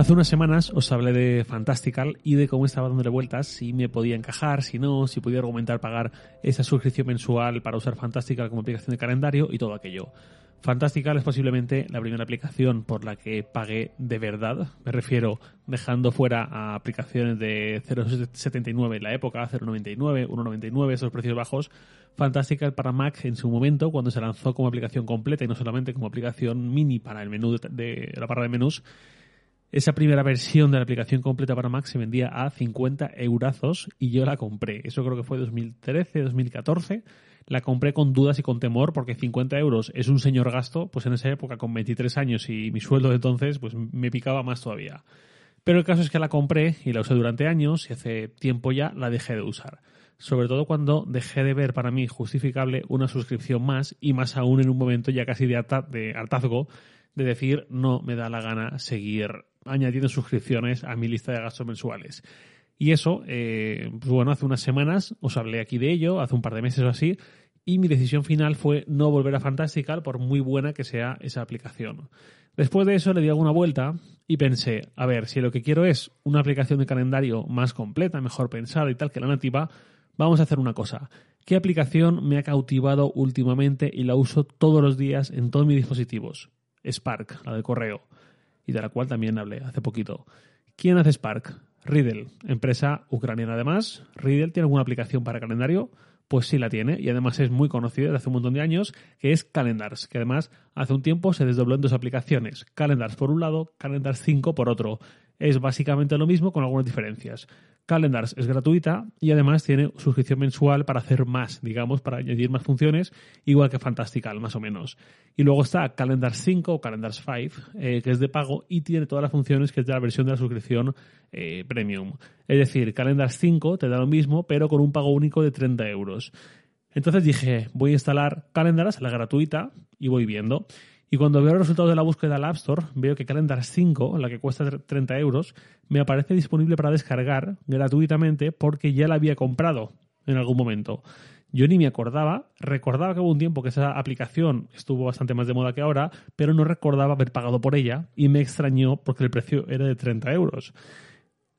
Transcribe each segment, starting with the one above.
Hace unas semanas os hablé de Fantastical y de cómo estaba dándole vueltas, si me podía encajar, si no, si podía argumentar pagar esa suscripción mensual para usar Fantastical como aplicación de calendario y todo aquello. Fantastical es posiblemente la primera aplicación por la que pagué de verdad. Me refiero dejando fuera a aplicaciones de 0.79 en la época, 0.99, 1.99, esos precios bajos. Fantastical para Mac en su momento, cuando se lanzó como aplicación completa y no solamente como aplicación mini para el menú de, la barra de menús. Esa primera versión de la aplicación completa para Mac se vendía a 50 eurazos y yo la compré. Eso creo que fue 2013, 2014 la compré con dudas y con temor porque 50 euros es un señor gasto, pues en esa época con 23 años y mi sueldo de entonces, pues me picaba más todavía. Pero el caso es que la compré y la usé durante años y hace tiempo ya la dejé de usar. Sobre todo cuando dejé de ver para mí justificable una suscripción más y más aún en un momento ya casi de, hartazgo de decir no me da la gana seguir añadiendo suscripciones a mi lista de gastos mensuales. Y eso, eh, pues bueno, hace unas semanas os hablé aquí de ello, hace un par de meses o así, y mi decisión final fue no volver a Fantastical por muy buena que sea esa aplicación. Después de eso le di alguna vuelta y pensé, a ver, si lo que quiero es una aplicación de calendario más completa, mejor pensada y tal que la nativa, vamos a hacer una cosa. ¿Qué aplicación me ha cautivado últimamente y la uso todos los días en todos mis dispositivos? Spark, la de correo, y de la cual también hablé hace poquito. ¿Quién hace Spark? Riddle, empresa ucraniana además. Riddle tiene alguna aplicación para calendario, pues sí la tiene y además es muy conocida desde hace un montón de años, que es Calendars, que además hace un tiempo se desdobló en dos aplicaciones, Calendars por un lado, Calendars 5 por otro. Es básicamente lo mismo con algunas diferencias. Calendars es gratuita y además tiene suscripción mensual para hacer más, digamos, para añadir más funciones, igual que Fantastical, más o menos. Y luego está Calendars 5 o Calendars 5, eh, que es de pago y tiene todas las funciones que es de la versión de la suscripción eh, premium. Es decir, Calendars 5 te da lo mismo, pero con un pago único de 30 euros. Entonces dije, voy a instalar Calendars, la gratuita, y voy viendo. Y cuando veo los resultados de la búsqueda del App Store, veo que Calendar 5, la que cuesta 30 euros, me aparece disponible para descargar gratuitamente porque ya la había comprado en algún momento. Yo ni me acordaba, recordaba que hubo un tiempo que esa aplicación estuvo bastante más de moda que ahora, pero no recordaba haber pagado por ella y me extrañó porque el precio era de 30 euros.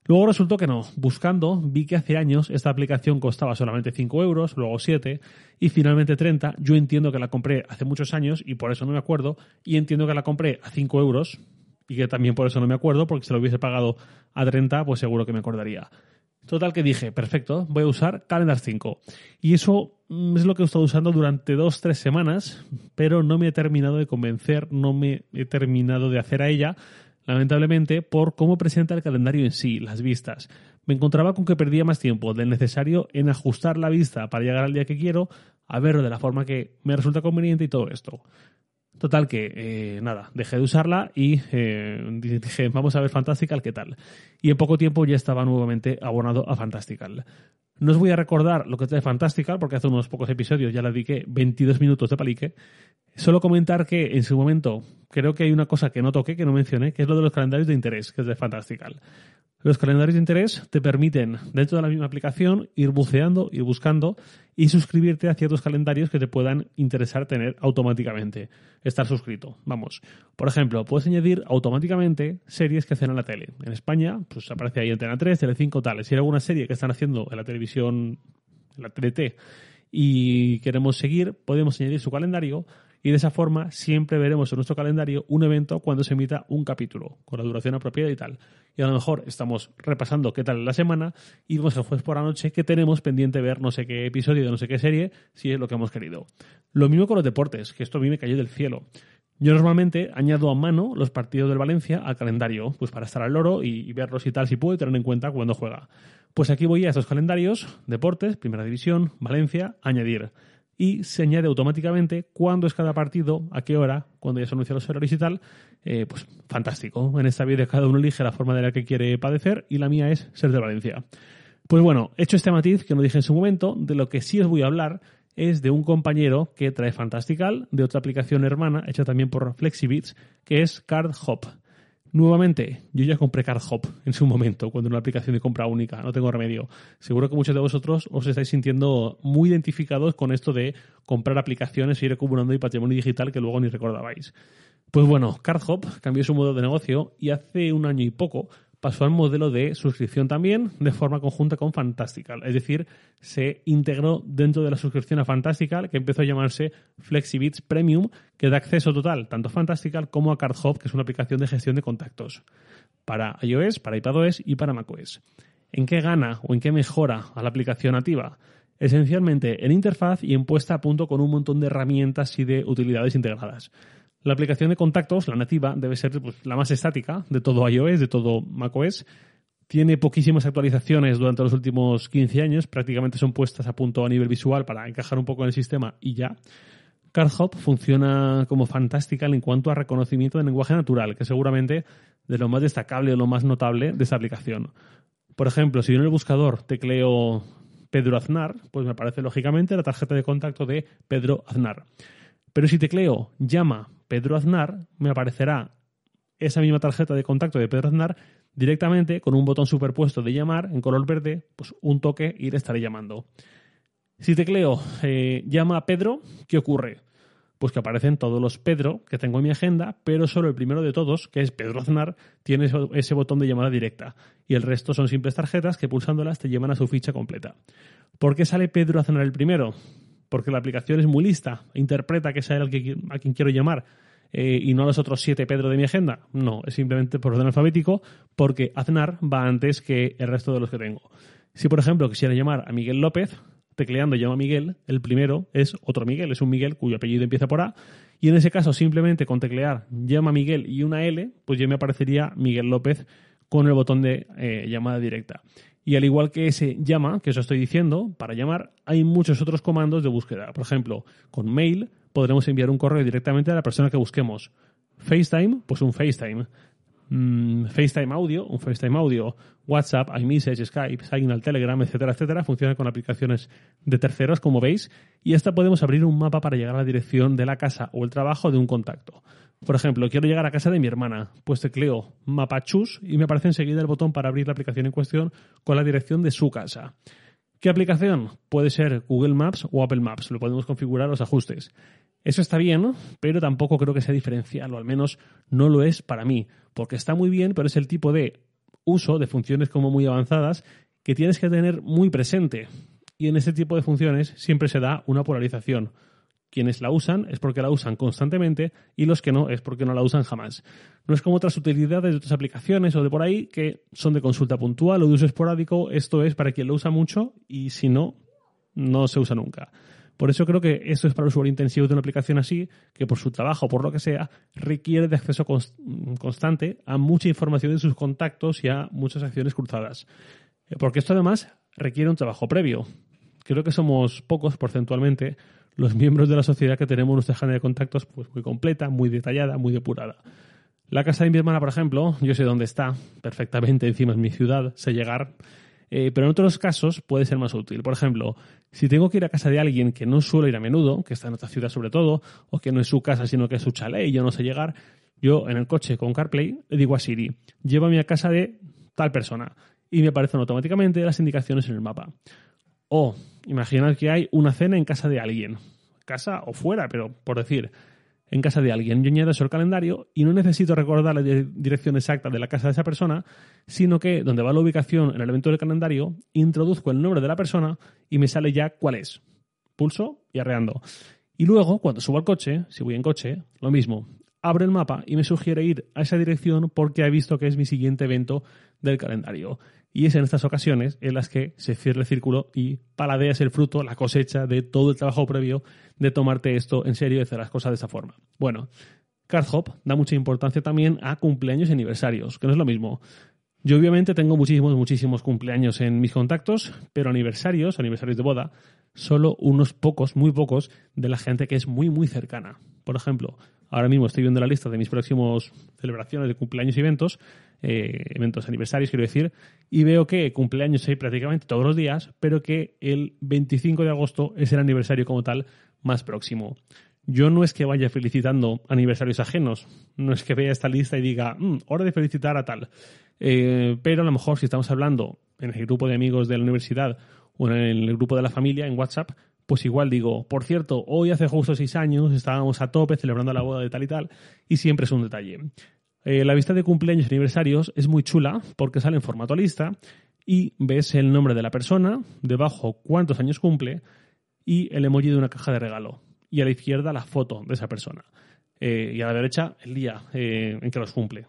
Luego resultó que no. Buscando, vi que hace años esta aplicación costaba solamente 5 euros, luego 7 y finalmente 30. Yo entiendo que la compré hace muchos años y por eso no me acuerdo. Y entiendo que la compré a 5 euros y que también por eso no me acuerdo, porque si lo hubiese pagado a 30, pues seguro que me acordaría. Total que dije, perfecto, voy a usar Calendar 5. Y eso mm, es lo que he estado usando durante dos, tres semanas, pero no me he terminado de convencer, no me he terminado de hacer a ella lamentablemente, por cómo presenta el calendario en sí, las vistas. Me encontraba con que perdía más tiempo del necesario en ajustar la vista para llegar al día que quiero, a verlo de la forma que me resulta conveniente y todo esto. Total que, eh, nada, dejé de usarla y eh, dije, vamos a ver Fantastical, ¿qué tal? Y en poco tiempo ya estaba nuevamente abonado a Fantastical. No os voy a recordar lo que trae Fantastical, porque hace unos pocos episodios ya le dediqué 22 minutos de palique. Solo comentar que en su momento creo que hay una cosa que no toqué, que no mencioné, que es lo de los calendarios de interés, que es de Fantastical. Los calendarios de interés te permiten, dentro de la misma aplicación, ir buceando, ir buscando y suscribirte a ciertos calendarios que te puedan interesar tener automáticamente, estar suscrito. Vamos, por ejemplo, puedes añadir automáticamente series que hacen en la tele. En España, pues aparece ahí Antena 3, Tele5, tal. Si hay alguna serie que están haciendo en la televisión, en la TDT, y queremos seguir, podemos añadir su calendario y de esa forma siempre veremos en nuestro calendario un evento cuando se emita un capítulo, con la duración apropiada y tal. Y a lo mejor estamos repasando qué tal la semana y vemos el jueves por la noche que tenemos pendiente ver no sé qué episodio de no sé qué serie, si es lo que hemos querido. Lo mismo con los deportes, que esto a mí me cayó del cielo. Yo normalmente añado a mano los partidos del Valencia al calendario, pues para estar al loro y, verlos y tal, si puedo, y tener en cuenta cuando juega. Pues aquí voy a estos calendarios, deportes, primera división, Valencia, añadir y se añade automáticamente cuándo es cada partido, a qué hora, cuando ya se anuncian los horarios y tal. Eh, pues fantástico. En esta vida cada uno elige la forma de la que quiere padecer y la mía es ser de Valencia. Pues bueno, hecho este matiz que no dije en su momento, de lo que sí os voy a hablar es de un compañero que trae Fantastical, de otra aplicación hermana, hecha también por Flexibits, que es Card Hop. Nuevamente, yo ya compré CardHop en su momento, cuando era una aplicación de compra única, no tengo remedio. Seguro que muchos de vosotros os estáis sintiendo muy identificados con esto de comprar aplicaciones y ir acumulando y patrimonio digital que luego ni recordabais. Pues bueno, CardHop cambió su modo de negocio y hace un año y poco pasó al modelo de suscripción también de forma conjunta con Fantastical. Es decir, se integró dentro de la suscripción a Fantastical, que empezó a llamarse FlexiBits Premium, que da acceso total tanto a Fantastical como a CardHop, que es una aplicación de gestión de contactos para iOS, para iPadOS y para macOS. ¿En qué gana o en qué mejora a la aplicación nativa? Esencialmente en interfaz y en puesta a punto con un montón de herramientas y de utilidades integradas. La aplicación de contactos, la nativa, debe ser pues, la más estática de todo iOS, de todo macOS. Tiene poquísimas actualizaciones durante los últimos 15 años, prácticamente son puestas a punto a nivel visual para encajar un poco en el sistema y ya. CardHop funciona como fantástica en cuanto a reconocimiento de lenguaje natural, que seguramente de lo más destacable o lo más notable de esta aplicación. Por ejemplo, si yo en el buscador tecleo Pedro Aznar, pues me aparece lógicamente la tarjeta de contacto de Pedro Aznar. Pero si tecleo llama Pedro Aznar, me aparecerá esa misma tarjeta de contacto de Pedro Aznar directamente con un botón superpuesto de llamar en color verde, pues un toque y le estaré llamando. Si tecleo eh, llama a Pedro, ¿qué ocurre? Pues que aparecen todos los Pedro que tengo en mi agenda, pero solo el primero de todos, que es Pedro Aznar, tiene ese botón de llamada directa. Y el resto son simples tarjetas que pulsándolas te llevan a su ficha completa. ¿Por qué sale Pedro Aznar el primero? Porque la aplicación es muy lista, interpreta que es el que, a quien quiero llamar eh, y no a los otros siete Pedro de mi agenda. No, es simplemente por orden alfabético, porque Aznar va antes que el resto de los que tengo. Si, por ejemplo, quisiera llamar a Miguel López, tecleando llama a Miguel, el primero es otro Miguel, es un Miguel cuyo apellido empieza por A, y en ese caso simplemente con teclear llama a Miguel y una L, pues ya me aparecería Miguel López con el botón de eh, llamada directa. Y al igual que ese llama, que os estoy diciendo, para llamar, hay muchos otros comandos de búsqueda. Por ejemplo, con mail podremos enviar un correo directamente a la persona que busquemos. FaceTime, pues un FaceTime. Mm, FaceTime Audio, un FaceTime Audio. WhatsApp, iMessage, Skype, Signal, Telegram, etcétera, etcétera. Funciona con aplicaciones de terceros, como veis. Y esta podemos abrir un mapa para llegar a la dirección de la casa o el trabajo de un contacto. Por ejemplo, quiero llegar a casa de mi hermana, pues tecleo Mapachus y me aparece enseguida el botón para abrir la aplicación en cuestión con la dirección de su casa. ¿Qué aplicación? Puede ser Google Maps o Apple Maps, lo podemos configurar los ajustes. Eso está bien, pero tampoco creo que sea diferencial, o al menos no lo es para mí, porque está muy bien, pero es el tipo de uso de funciones como muy avanzadas que tienes que tener muy presente. Y en ese tipo de funciones siempre se da una polarización quienes la usan es porque la usan constantemente y los que no es porque no la usan jamás. No es como otras utilidades de otras aplicaciones o de por ahí que son de consulta puntual o de uso esporádico. Esto es para quien lo usa mucho y si no, no se usa nunca. Por eso creo que esto es para el usuario intensivo de una aplicación así, que por su trabajo o por lo que sea, requiere de acceso constante a mucha información de sus contactos y a muchas acciones cruzadas. Eh, porque esto además requiere un trabajo previo. Creo que somos pocos porcentualmente los miembros de la sociedad que tenemos nuestra agenda de contactos pues muy completa, muy detallada, muy depurada. La casa de mi hermana, por ejemplo, yo sé dónde está perfectamente, encima es mi ciudad, sé llegar, eh, pero en otros casos puede ser más útil. Por ejemplo, si tengo que ir a casa de alguien que no suelo ir a menudo, que está en otra ciudad sobre todo, o que no es su casa sino que es su chalet y yo no sé llegar, yo en el coche con CarPlay le digo a Siri, llévame a casa de tal persona y me aparecen automáticamente las indicaciones en el mapa. O imaginad que hay una cena en casa de alguien, casa o fuera, pero por decir, en casa de alguien. Yo añado eso al calendario y no necesito recordar la dirección exacta de la casa de esa persona, sino que donde va la ubicación en el evento del calendario, introduzco el nombre de la persona y me sale ya cuál es. Pulso y arreando. Y luego, cuando subo al coche, si voy en coche, lo mismo. Abro el mapa y me sugiere ir a esa dirección porque he visto que es mi siguiente evento del calendario. Y es en estas ocasiones en las que se cierra el círculo y paladeas el fruto, la cosecha de todo el trabajo previo de tomarte esto en serio y hacer las cosas de esa forma. Bueno, CardHop da mucha importancia también a cumpleaños y aniversarios, que no es lo mismo. Yo obviamente tengo muchísimos, muchísimos cumpleaños en mis contactos, pero aniversarios, aniversarios de boda, solo unos pocos, muy pocos, de la gente que es muy, muy cercana. Por ejemplo, ahora mismo estoy viendo la lista de mis próximos celebraciones de cumpleaños y eventos eh, eventos aniversarios, quiero decir, y veo que cumpleaños hay prácticamente todos los días, pero que el 25 de agosto es el aniversario como tal más próximo. Yo no es que vaya felicitando aniversarios ajenos, no es que vea esta lista y diga, mm, hora de felicitar a tal. Eh, pero a lo mejor si estamos hablando en el grupo de amigos de la universidad o en el grupo de la familia en WhatsApp, pues igual digo, por cierto, hoy hace justo seis años estábamos a tope celebrando la boda de tal y tal, y siempre es un detalle. Eh, la vista de cumpleaños y aniversarios es muy chula porque sale en formato lista y ves el nombre de la persona, debajo cuántos años cumple y el emoji de una caja de regalo. Y a la izquierda la foto de esa persona. Eh, y a la derecha el día eh, en que los cumple.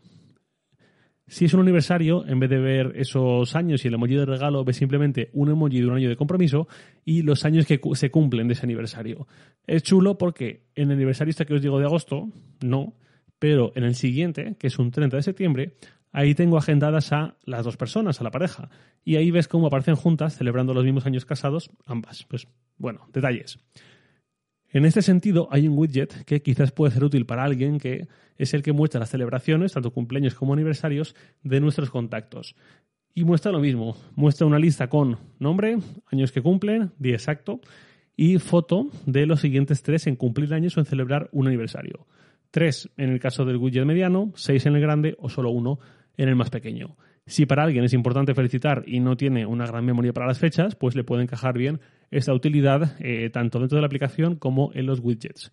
Si es un aniversario, en vez de ver esos años y el emoji de regalo, ves simplemente un emoji de un año de compromiso y los años que se cumplen de ese aniversario. Es chulo porque en el aniversario este que os digo de agosto, no, pero en el siguiente, que es un 30 de septiembre, ahí tengo agendadas a las dos personas, a la pareja. Y ahí ves cómo aparecen juntas, celebrando los mismos años casados, ambas. Pues bueno, detalles. En este sentido, hay un widget que quizás puede ser útil para alguien que es el que muestra las celebraciones, tanto cumpleaños como aniversarios, de nuestros contactos. Y muestra lo mismo, muestra una lista con nombre, años que cumplen, día exacto, y foto de los siguientes tres en cumplir años o en celebrar un aniversario. Tres en el caso del widget mediano, seis en el grande o solo uno en el más pequeño. Si para alguien es importante felicitar y no tiene una gran memoria para las fechas, pues le puede encajar bien esta utilidad eh, tanto dentro de la aplicación como en los widgets.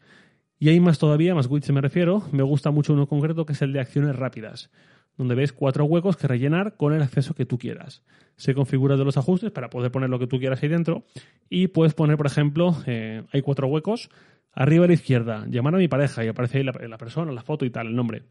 Y hay más todavía, más widgets me refiero. Me gusta mucho uno concreto que es el de acciones rápidas, donde ves cuatro huecos que rellenar con el acceso que tú quieras. Se configura de los ajustes para poder poner lo que tú quieras ahí dentro y puedes poner, por ejemplo, eh, hay cuatro huecos. Arriba a la izquierda, llamar a mi pareja y aparece ahí la, la persona, la foto y tal, el nombre.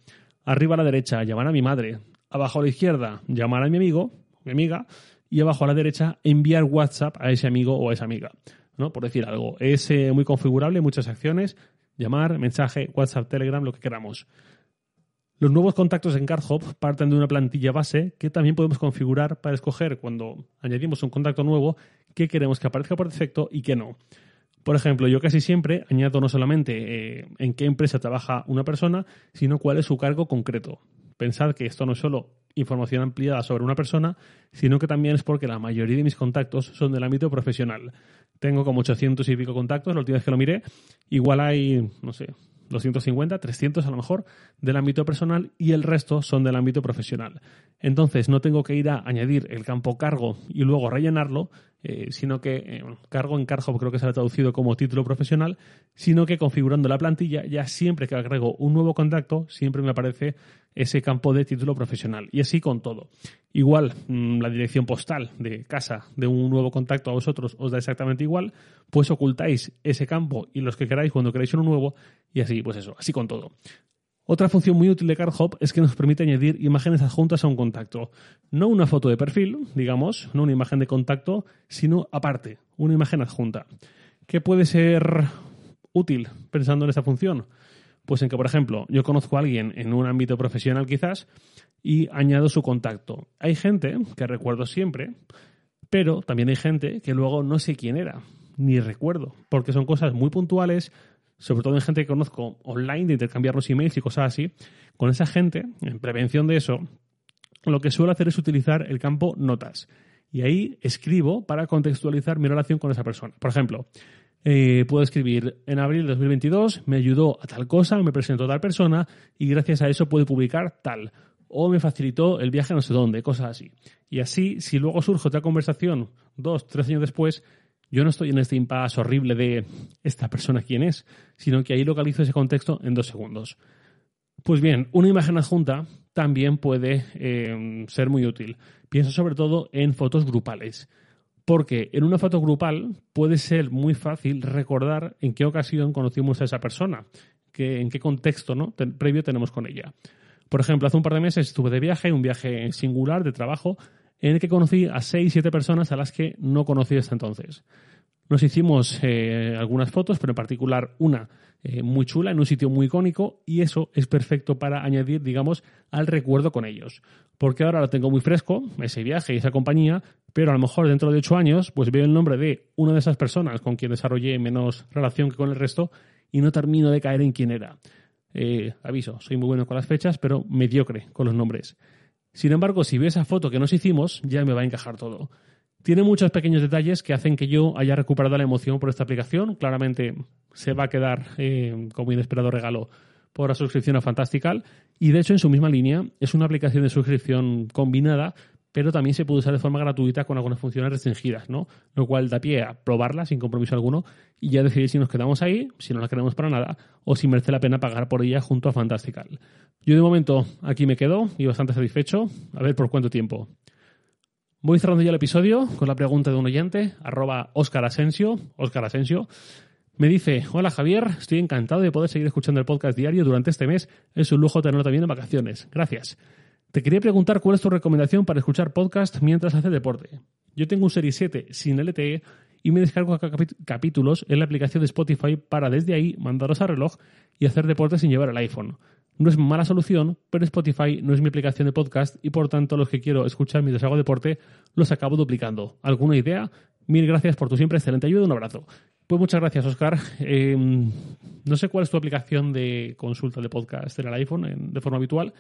Arriba a la derecha, llamar a mi madre abajo a la izquierda llamar a mi amigo, mi amiga, y abajo a la derecha enviar WhatsApp a ese amigo o a esa amiga, ¿no? Por decir algo. Es eh, muy configurable, muchas acciones, llamar, mensaje, WhatsApp, Telegram, lo que queramos. Los nuevos contactos en CardHop parten de una plantilla base que también podemos configurar para escoger cuando añadimos un contacto nuevo qué queremos que aparezca por defecto y qué no. Por ejemplo, yo casi siempre añado no solamente eh, en qué empresa trabaja una persona, sino cuál es su cargo concreto. Pensad que esto no es solo información ampliada sobre una persona, sino que también es porque la mayoría de mis contactos son del ámbito profesional. Tengo como 800 y pico contactos, la última vez que lo miré, igual hay, no sé, 250, 300 a lo mejor del ámbito personal y el resto son del ámbito profesional. Entonces no tengo que ir a añadir el campo cargo y luego rellenarlo, eh, sino que eh, cargo en cargo creo que se ha traducido como título profesional, sino que configurando la plantilla ya siempre que agrego un nuevo contacto siempre me aparece ese campo de título profesional y así con todo. Igual mm, la dirección postal de casa de un nuevo contacto a vosotros os da exactamente igual, pues ocultáis ese campo y los que queráis cuando queráis uno nuevo y así pues eso, así con todo. Otra función muy útil de CardHop es que nos permite añadir imágenes adjuntas a un contacto. No una foto de perfil, digamos, no una imagen de contacto, sino aparte, una imagen adjunta. ¿Qué puede ser útil pensando en esta función? Pues en que, por ejemplo, yo conozco a alguien en un ámbito profesional quizás y añado su contacto. Hay gente que recuerdo siempre, pero también hay gente que luego no sé quién era, ni recuerdo, porque son cosas muy puntuales, sobre todo en gente que conozco online, de intercambiar los emails y cosas así, con esa gente, en prevención de eso, lo que suelo hacer es utilizar el campo notas. Y ahí escribo para contextualizar mi relación con esa persona. Por ejemplo, eh, puedo escribir en abril de 2022 me ayudó a tal cosa, me presentó a tal persona y gracias a eso puedo publicar tal. O me facilitó el viaje a no sé dónde, cosas así. Y así, si luego surge otra conversación dos, tres años después, yo no estoy en este impasse horrible de esta persona quién es, sino que ahí localizo ese contexto en dos segundos. Pues bien, una imagen adjunta también puede eh, ser muy útil. Pienso sobre todo en fotos grupales, porque en una foto grupal puede ser muy fácil recordar en qué ocasión conocimos a esa persona, que, en qué contexto ¿no? previo tenemos con ella. Por ejemplo, hace un par de meses estuve de viaje, un viaje singular de trabajo, en el que conocí a seis, siete personas a las que no conocí hasta entonces. Nos hicimos eh, algunas fotos, pero en particular una eh, muy chula, en un sitio muy icónico, y eso es perfecto para añadir, digamos, al recuerdo con ellos. Porque ahora lo tengo muy fresco, ese viaje y esa compañía, pero a lo mejor dentro de ocho años, pues veo el nombre de una de esas personas con quien desarrollé menos relación que con el resto y no termino de caer en quién era. Eh, aviso, soy muy bueno con las fechas, pero mediocre con los nombres. Sin embargo, si veo esa foto que nos hicimos, ya me va a encajar todo. Tiene muchos pequeños detalles que hacen que yo haya recuperado la emoción por esta aplicación. Claramente se va a quedar eh, como inesperado regalo por la suscripción a Fantastical. Y de hecho, en su misma línea, es una aplicación de suscripción combinada, pero también se puede usar de forma gratuita con algunas funciones restringidas, ¿no? Lo cual da pie a probarla sin compromiso alguno y ya decidir si nos quedamos ahí, si no la queremos para nada, o si merece la pena pagar por ella junto a Fantastical. Yo de momento aquí me quedo y bastante satisfecho. A ver por cuánto tiempo. Voy cerrando ya el episodio con la pregunta de un oyente, arroba Oscar Asensio, Oscar Asensio. Me dice, hola Javier, estoy encantado de poder seguir escuchando el podcast diario durante este mes. Es un lujo tenerlo también en vacaciones. Gracias. Te quería preguntar cuál es tu recomendación para escuchar podcast mientras haces deporte. Yo tengo un Serie 7 sin LTE y me descargo capítulos en la aplicación de Spotify para desde ahí mandaros a reloj y hacer deporte sin llevar el iPhone. No es mala solución, pero Spotify no es mi aplicación de podcast y por tanto los que quiero escuchar mientras hago deporte los acabo duplicando. ¿Alguna idea? Mil gracias por tu siempre excelente ayuda. Un abrazo. Pues muchas gracias, Oscar. Em, no sé cuál es tu aplicación de consulta de podcast en el iPhone de forma habitual,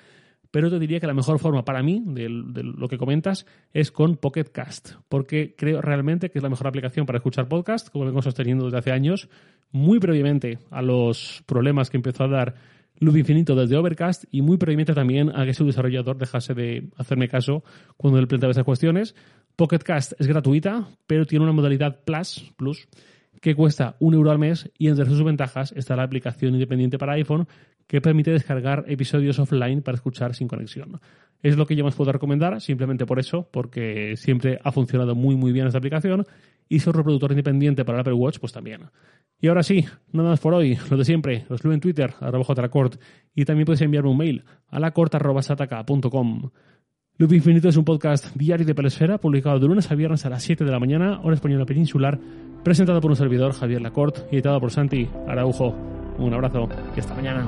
pero te diría que la mejor forma para mí de, lo que comentas es con Pocket Cast, porque creo realmente que es la mejor aplicación para escuchar podcast, como vengo sosteniendo desde hace años, muy previamente a los problemas que empezó a dar Loop Infinito desde Overcast y muy previamente también a que su desarrollador dejase de hacerme caso cuando le planteaba esas cuestiones. Pocket Cast es gratuita, pero tiene una modalidad Plus, Plus que cuesta un euro al mes y entre sus ventajas está la aplicación independiente para iPhone que permite descargar episodios offline para escuchar sin conexión. Es lo que yo más puedo recomendar, simplemente por eso, porque siempre ha funcionado muy muy bien esta aplicación y su reproductor independiente para el Apple Watch, pues también. Y ahora sí, nada más por hoy, lo de siempre, os leo en Twitter, arroba jracort, y también podéis enviarme un mail a lacort.sataka.com. Loop Infinito es un podcast diario de Pelesfera, publicado de lunes a viernes a las 7 de la mañana, hora española peninsular, presentado por un servidor, Javier Lacorte, y editado por Santi Araujo. Un abrazo y hasta mañana.